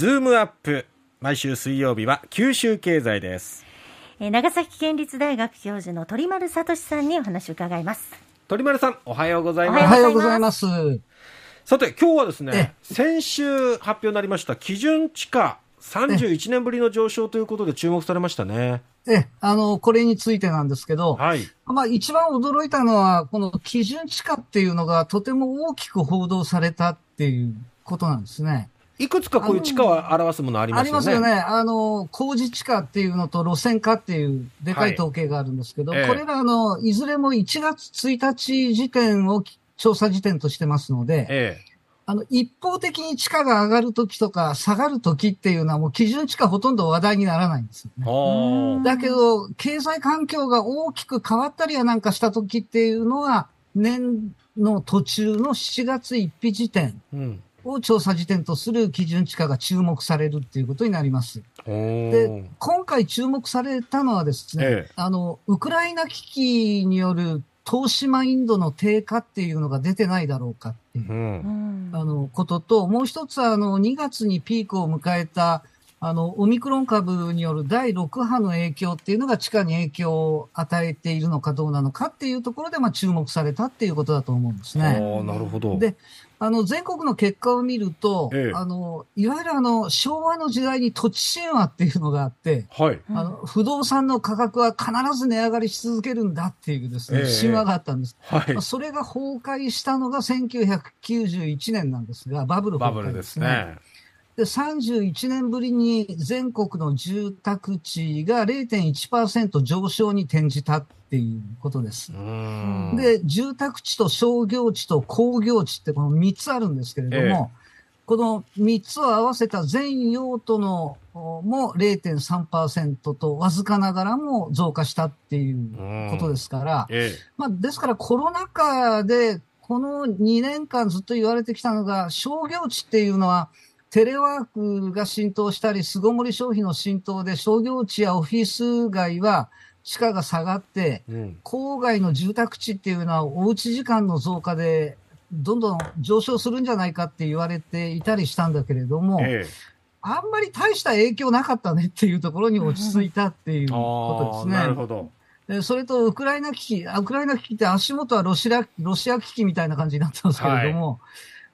ズームアップ。毎週水曜日は九州経済です。えー長崎県立大学教授の鳥丸聡さんにお話を伺います。鳥丸さんおはようございます。おはようございます。さて今日はですねえ先週発表になりました基準地価31年ぶりの上昇ということで注目されましたね。え、あの、これについてなんですけど、はい。まあ一番驚いたのは、この基準地価っていうのがとても大きく報道されたっていうことなんですね。いくつかこういう地価を表すものありますよね。ありますよね。あの、工事地価っていうのと路線価っていうでかい統計があるんですけど、はいええ。これらのいずれも1月1日時点を調査時点としてますので、えあの、一方的に地価が上がるときとか下がるときっていうのはもう基準地価ほとんど話題にならないんですよね。だけど、経済環境が大きく変わったりやなんかした時っていうのは、年の途中の7月1日時点あうんを調査時点とする基準地価が注目されるっていうことになります。で、今回注目されたのはですね、ええあの、ウクライナ危機による投資マインドの低下っていうのが出てないだろうかっていうう。うんんあの、ことと、もう一つは、あの、2月にピークを迎えた、あの、オミクロン株による第6波の影響っていうのが地価に影響を与えているのかどうなのかっていうところで、まあ、注目されたっていうことだと思うんですね。なるほどで、あの、全国の結果を見ると、ええ。あの、いわゆるあの、昭和の時代に土地神話っていうのがあって、はい。あの、不動産の価格は必ず値上がりし続けるんだっていうですね、ええ。神話があったんです。はい。まあそれが崩壊したのが1991年なんですが、バブルバ崩壊ブルですねで、31年ぶりに全国の住宅地が0.1%上昇に転じたっていうことです。う。ん。で、住宅地と商業地と工業地ってこの3つあるんですけれども、この3つを合わせた全用途のおも0.3%とわずかながらも増加したっていうことですから、えまあ、ですからコロナ禍でこの2年間ずっと言われてきたのが、商業地っていうのは、テレワークが浸透したり、巣ごもり消費の浸透で商業地やオフィス街は地価が下がって、えうん。郊外の住宅地っていうのはおうち時間の増加でどんどん上昇するんじゃないかって言われていたりしたんだけれども、えあんまり大した影響なかったねっていうところに落ち着いたっていうことですね。なるほど。でそれと、ウクライナ危機、あウクライナ危機って足元はロシア、ロシア危機みたいな感じになってますけれども、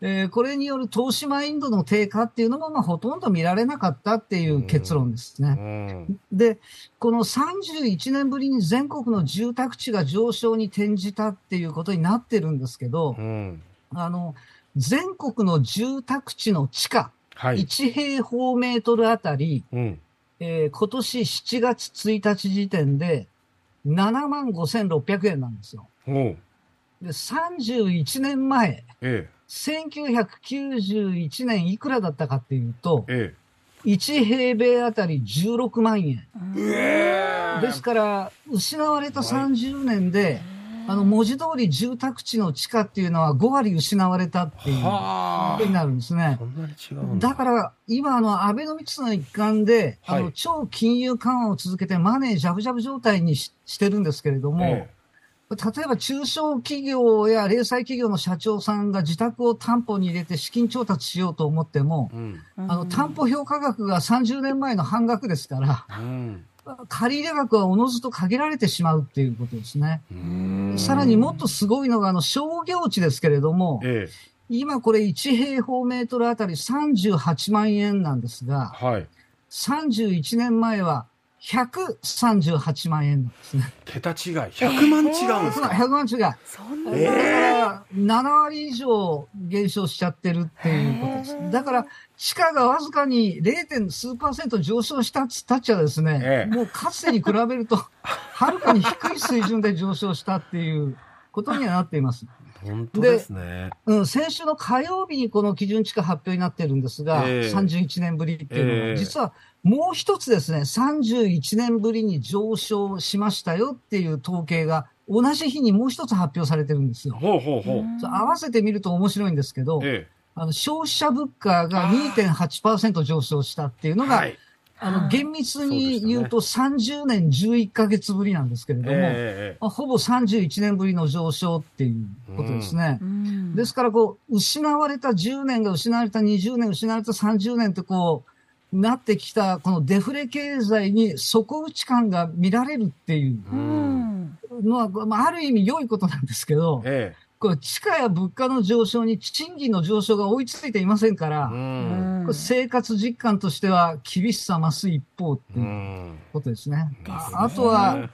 えーこれによる投資マインドの低下っていうのも、まあ、ほとんど見られなかったっていう結論ですうね。ん。で、この31年ぶりに全国の住宅地が上昇に転じたっていうことになってるんですけどう、ん。あの、全国の住宅地の地価、はい。1平方メートルあたり、うん。えー今年7月1日時点で7万5600円なんですよ。で、31年前、え1991年いくらだったかっていうとえ、え。1平米あたり16万円。えですから、失われた30年で、あの、文字通り住宅地の地価っていうのは5割失われたっていうこはとになるんですね。だ。だから、今、あの、アベノミクスの一環で、あの、はい超金融緩和を続けてマネージャブジャブ状態にししてるんですけれども、え例えば中小企業や零細企業の社長さんが自宅を担保に入れて資金調達しようと思ってもえ、うん。あの、担保評価額が30年前の半額ですから、うん。借入額はおのずと限られてしまうっていうことですね。うん。さらにもっとすごいのが、あの、商業地ですけれども、ええ。今これ1平方メートルあたり38万円なんですが、はい。31年前は138万円なんですね。桁違い100万違うんですか？100万違い。だかそんな、ええら、7割以上減少しちゃってるっていうことですへ。ーだから、地価がわずかに 0. 数パーセント上昇したっつったっちゃですね、ええもうかつてに比べると、はるかに低い水準で上昇したっていうことにはなっています。本当ですね。うん、先週の火曜日にこの基準地価発表になってるんですが、ええ。31年ぶりっていうのは、ええ。実はもう一つですね、31年ぶりに上昇しましたよっていう統計が、同じ日にもう一つ発表されてるんですよ。ほうほうほう。合わせてみると面白いんですけど、えあの消費者物価が2.8%上昇したっていうえのが、はいあの厳密に言うと30年11ヶ月ぶりなんですけれども、えまあほぼ31年ぶりの上昇っていうことですね。うんですから、こう、失われた10年が失われた20年、失われた30年ってこう、なってきた、このデフレ経済に底打ち感が見られるっていううん。のは、まあ、ある意味良いことなんですけど、えこれ地価や物価の上昇に賃金の上昇が追いついていませんから、え。う。うん生活実感としては厳しさ増す一方ってう。いうんことですね。ですねああとは、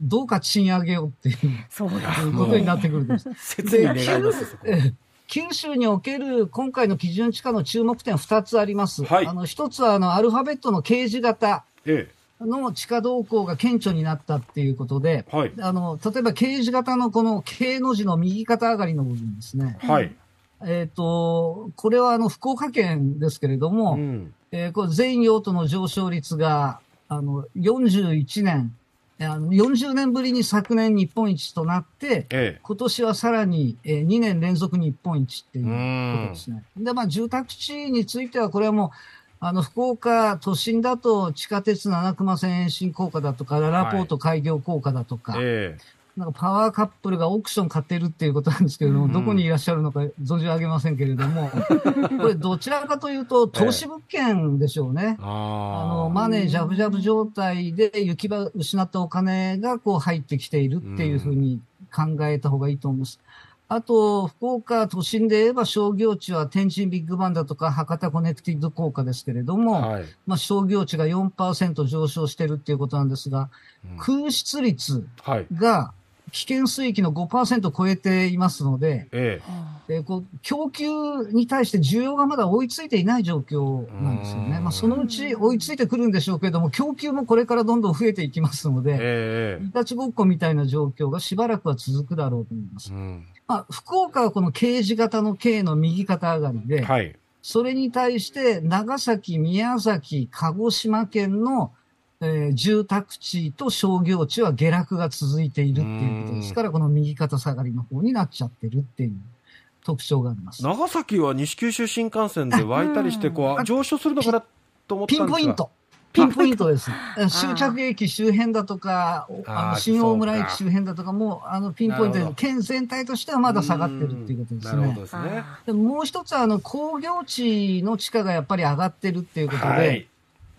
どうか賃上げをっていうそうだ。いうことになってくるんです。切に願いますよ、そこええ九州における今回の基準地価の注目点2つあります。はいあの一つはあのアルファベットの掲示型えの地価動向が顕著になったっていうことで、え。はい。あの例えば掲示型のこの K の字の右肩上がりの部分ですね。はい。えっ、と、これはあの福岡県ですけれども、うん。えーこれ全用途の上昇率があの41年、あの40年ぶりに昨年日本一となって、え今年はさらに、えー2年連続日本一っていうことですね。で、まあ、住宅地については、これはもう、あの、福岡都心だと地下鉄七熊線延伸効果だとか、ララポート開業効果だとか、え。えなんかパワーカップルがオークション買ってるっていうことなんですけれども、うんどこにいらっしゃるのか存じ上げませんけれども、これどちらかというと投資物件でしょうねえ。。ああの、マネージャブジャブ状態で行き場失ったお金がこう入ってきているっていうふうに考えた方がいいと思います。あと、福岡都心で言えば商業地は天神ビッグバンだとか博多コネクティッド効果ですけれども、はい。まあ商業地が4%上昇してるっていうことなんですが、うん空室率はい。が危険水域の5%を超えていますので、ええーこう供給に対して需要がまだ追いついていない状況なんですよね。うんまあ、そのうち追いついてくるんでしょうけれども、供給もこれからどんどん増えていきますのえ。で、ええ。いたちごっこみたいな状況がしばらくは続くだろうと思います。うん。まあ、福岡はこの掲示型の K の右肩上がりで、はい。それに対して長崎、宮崎、鹿児島県の、えー住宅地と商業地は下落が続いているっていうことですから、この右肩下がりの方になっちゃってるっていう特徴があります。長崎は西九州新幹線で 湧いたりして、こう、上昇するのかなと思ったピんですが。ンポイント。ピンポイントです。終着駅周辺だとか、おあの新大村駅周辺だとかも、あのピンポイントで県全体としてはまだ下がってるっていうことですね。ですね。でもう一つは、あの、工業地の地価がやっぱり上がってるっていうことで、はい。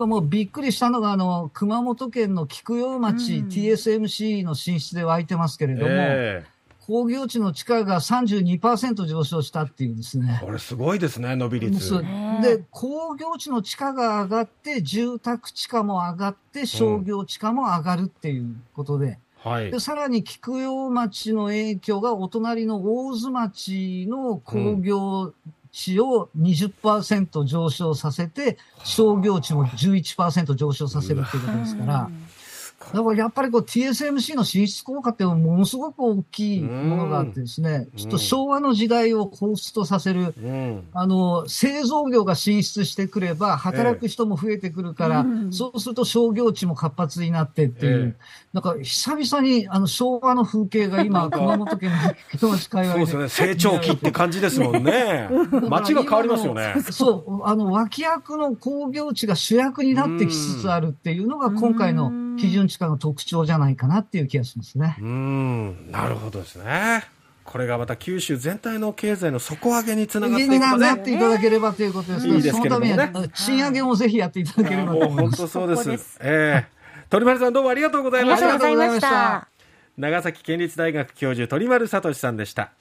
もうびっくりしたのが、あの、熊本県の菊陽町、うん TSMC の進出で湧いてますけれども、え工業地の地価が32%上昇したっていうですねえ。。これすごいですね、伸び率。で、工業地の地価が上がって、住宅地価も上がって、商業地価も上がるっていうことで、はいで。さらに菊陽町の影響がお隣の大津町の工業地を20%上昇させて、商業地も11%上昇させるっていうことですから、だからやっぱりこう TSMC の進出効果ってものすごく大きいものがあってですね、うんちょっと昭和の時代を彷彿とさせる、うん。あの、製造業が進出してくれば、働く人も増えてくるから、うんそうすると商業地も活発になってっていう、えなんか久々にあの昭和の風景が今、熊本県の菊町界隈で。そうですね、成長期って感じですもんね。街が変わりますよね。そう、あの、脇役の工業地が主役になってきつつあるっていうのが今回の基準地価の特徴じゃないかなっていう気がしますね。うん、なるほどですね。これがまた九州全体の経済の底上げにつながっていくとね。なっていただければということですいいですそけれどもねのためには、賃上げもぜひやっていただければと思います。当そうです。ええ鳥丸さんどうもありがとうございました。ありがとうございましたた。長崎県立大学教授鳥丸聡さんでした。